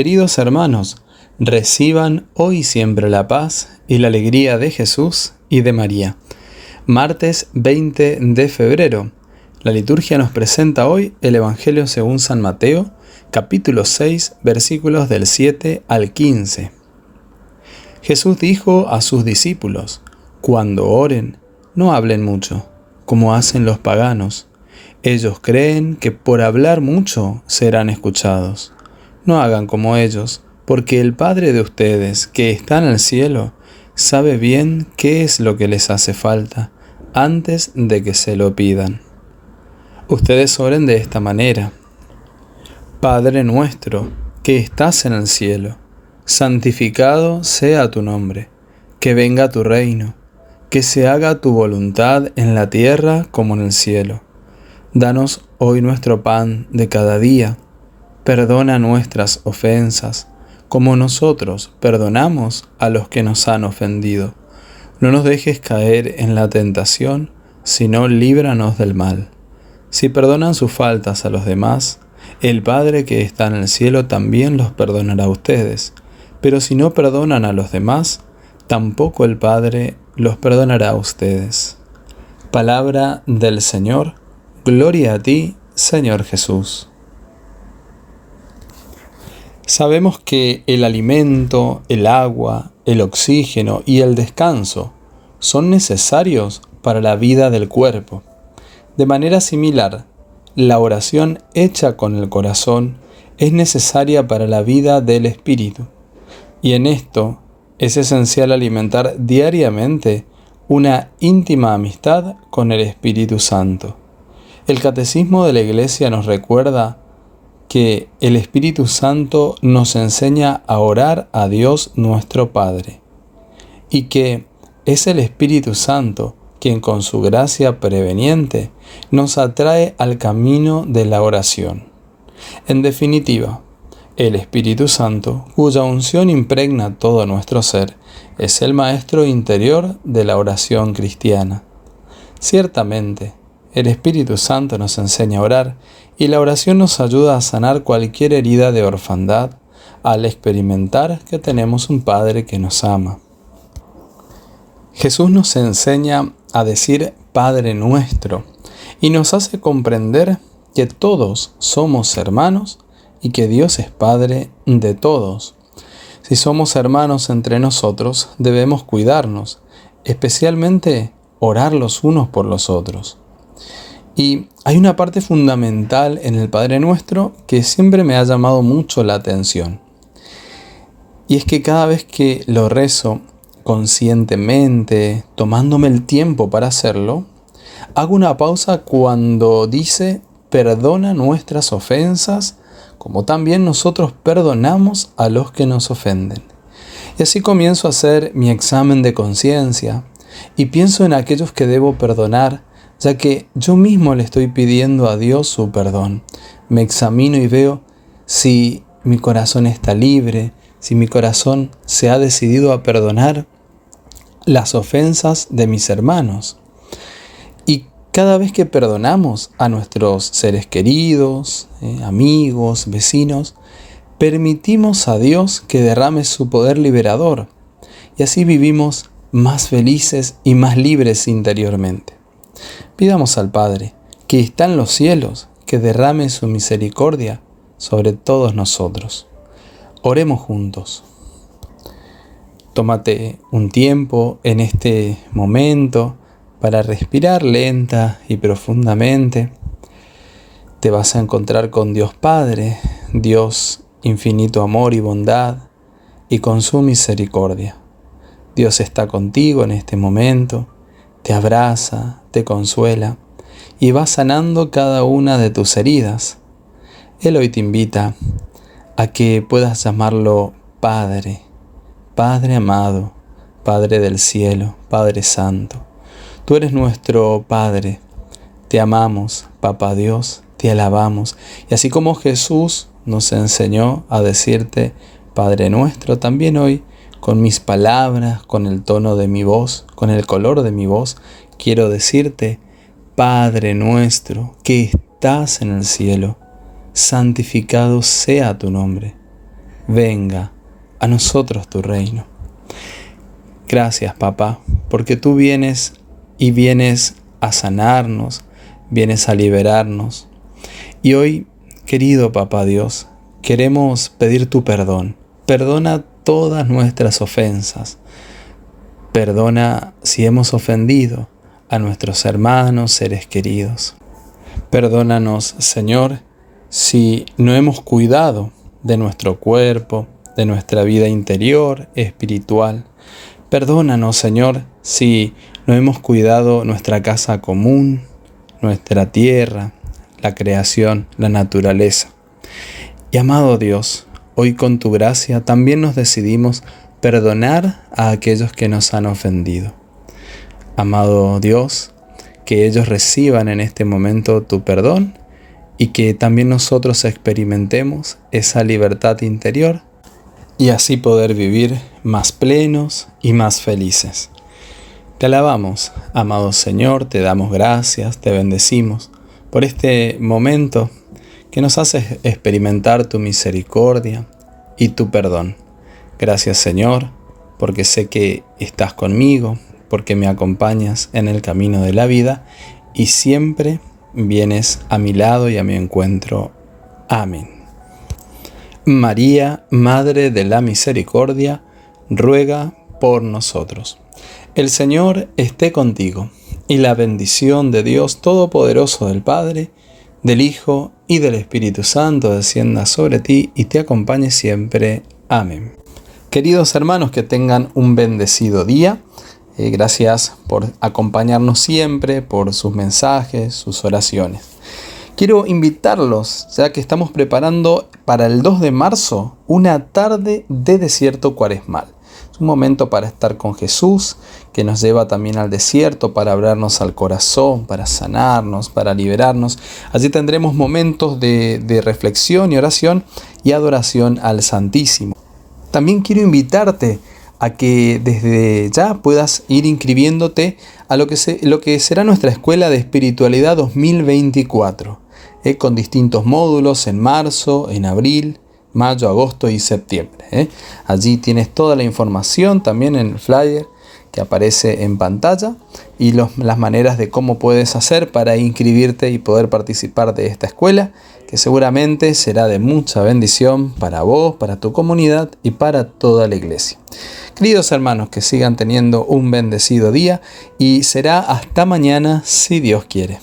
Queridos hermanos, reciban hoy siempre la paz y la alegría de Jesús y de María. Martes 20 de febrero. La liturgia nos presenta hoy el Evangelio según San Mateo, capítulo 6, versículos del 7 al 15. Jesús dijo a sus discípulos, Cuando oren, no hablen mucho, como hacen los paganos. Ellos creen que por hablar mucho serán escuchados. No hagan como ellos, porque el Padre de ustedes, que está en el cielo, sabe bien qué es lo que les hace falta antes de que se lo pidan. Ustedes oren de esta manera. Padre nuestro, que estás en el cielo, santificado sea tu nombre, que venga tu reino, que se haga tu voluntad en la tierra como en el cielo. Danos hoy nuestro pan de cada día Perdona nuestras ofensas, como nosotros perdonamos a los que nos han ofendido. No nos dejes caer en la tentación, sino líbranos del mal. Si perdonan sus faltas a los demás, el Padre que está en el cielo también los perdonará a ustedes. Pero si no perdonan a los demás, tampoco el Padre los perdonará a ustedes. Palabra del Señor, gloria a ti, Señor Jesús. Sabemos que el alimento, el agua, el oxígeno y el descanso son necesarios para la vida del cuerpo. De manera similar, la oración hecha con el corazón es necesaria para la vida del espíritu. Y en esto es esencial alimentar diariamente una íntima amistad con el Espíritu Santo. El Catecismo de la Iglesia nos recuerda que el Espíritu Santo nos enseña a orar a Dios nuestro Padre y que es el Espíritu Santo quien con su gracia preveniente nos atrae al camino de la oración. En definitiva, el Espíritu Santo, cuya unción impregna todo nuestro ser, es el Maestro interior de la oración cristiana. Ciertamente, el Espíritu Santo nos enseña a orar y la oración nos ayuda a sanar cualquier herida de orfandad al experimentar que tenemos un Padre que nos ama. Jesús nos enseña a decir Padre nuestro y nos hace comprender que todos somos hermanos y que Dios es Padre de todos. Si somos hermanos entre nosotros, debemos cuidarnos, especialmente orar los unos por los otros. Y hay una parte fundamental en el Padre Nuestro que siempre me ha llamado mucho la atención. Y es que cada vez que lo rezo conscientemente, tomándome el tiempo para hacerlo, hago una pausa cuando dice, perdona nuestras ofensas, como también nosotros perdonamos a los que nos ofenden. Y así comienzo a hacer mi examen de conciencia y pienso en aquellos que debo perdonar ya que yo mismo le estoy pidiendo a Dios su perdón. Me examino y veo si mi corazón está libre, si mi corazón se ha decidido a perdonar las ofensas de mis hermanos. Y cada vez que perdonamos a nuestros seres queridos, eh, amigos, vecinos, permitimos a Dios que derrame su poder liberador y así vivimos más felices y más libres interiormente. Pidamos al Padre, que está en los cielos, que derrame su misericordia sobre todos nosotros. Oremos juntos. Tómate un tiempo en este momento para respirar lenta y profundamente. Te vas a encontrar con Dios Padre, Dios infinito amor y bondad, y con su misericordia. Dios está contigo en este momento te abraza, te consuela y va sanando cada una de tus heridas. Él hoy te invita a que puedas llamarlo Padre, Padre amado, Padre del cielo, Padre santo. Tú eres nuestro Padre, te amamos, Papá Dios, te alabamos. Y así como Jesús nos enseñó a decirte, Padre nuestro, también hoy con mis palabras, con el tono de mi voz, con el color de mi voz, quiero decirte, Padre nuestro que estás en el cielo, santificado sea tu nombre. venga a nosotros tu reino. Gracias, papá, porque tú vienes y vienes a sanarnos, vienes a liberarnos. Y hoy, querido papá Dios, queremos pedir tu perdón. Perdona todas nuestras ofensas. Perdona si hemos ofendido a nuestros hermanos, seres queridos. Perdónanos, Señor, si no hemos cuidado de nuestro cuerpo, de nuestra vida interior, espiritual. Perdónanos, Señor, si no hemos cuidado nuestra casa común, nuestra tierra, la creación, la naturaleza. Y amado Dios, hoy con tu gracia también nos decidimos perdonar a aquellos que nos han ofendido. Amado Dios, que ellos reciban en este momento tu perdón y que también nosotros experimentemos esa libertad interior y así poder vivir más plenos y más felices. Te alabamos, amado Señor, te damos gracias, te bendecimos por este momento que nos hace experimentar tu misericordia y tu perdón. Gracias Señor, porque sé que estás conmigo, porque me acompañas en el camino de la vida y siempre vienes a mi lado y a mi encuentro. Amén. María, Madre de la Misericordia, ruega por nosotros. El Señor esté contigo, y la bendición de Dios Todopoderoso del Padre, del Hijo y del Espíritu Santo descienda sobre ti y te acompañe siempre. Amén. Queridos hermanos, que tengan un bendecido día. Eh, gracias por acompañarnos siempre, por sus mensajes, sus oraciones. Quiero invitarlos, ya que estamos preparando para el 2 de marzo una tarde de desierto cuaresmal. Un momento para estar con Jesús, que nos lleva también al desierto para abrirnos al corazón, para sanarnos, para liberarnos. Allí tendremos momentos de, reflexión y oración y adoración al Santísimo. También quiero invitarte a que desde ya puedas ir inscribiéndote a lo que, lo que será nuestra Escuela de Espiritualidad 2024, eh, con distintos módulos en marzo, en abril, mayo, agosto y septiembre. Eh. Allí tienes toda la información también en el flyer que aparece en pantalla y las maneras de cómo puedes hacer para inscribirte y poder participar de esta escuela que seguramente será de mucha bendición para vos, para tu comunidad y para toda la iglesia. Queridos hermanos, que sigan teniendo un bendecido día y será hasta mañana si Dios quiere.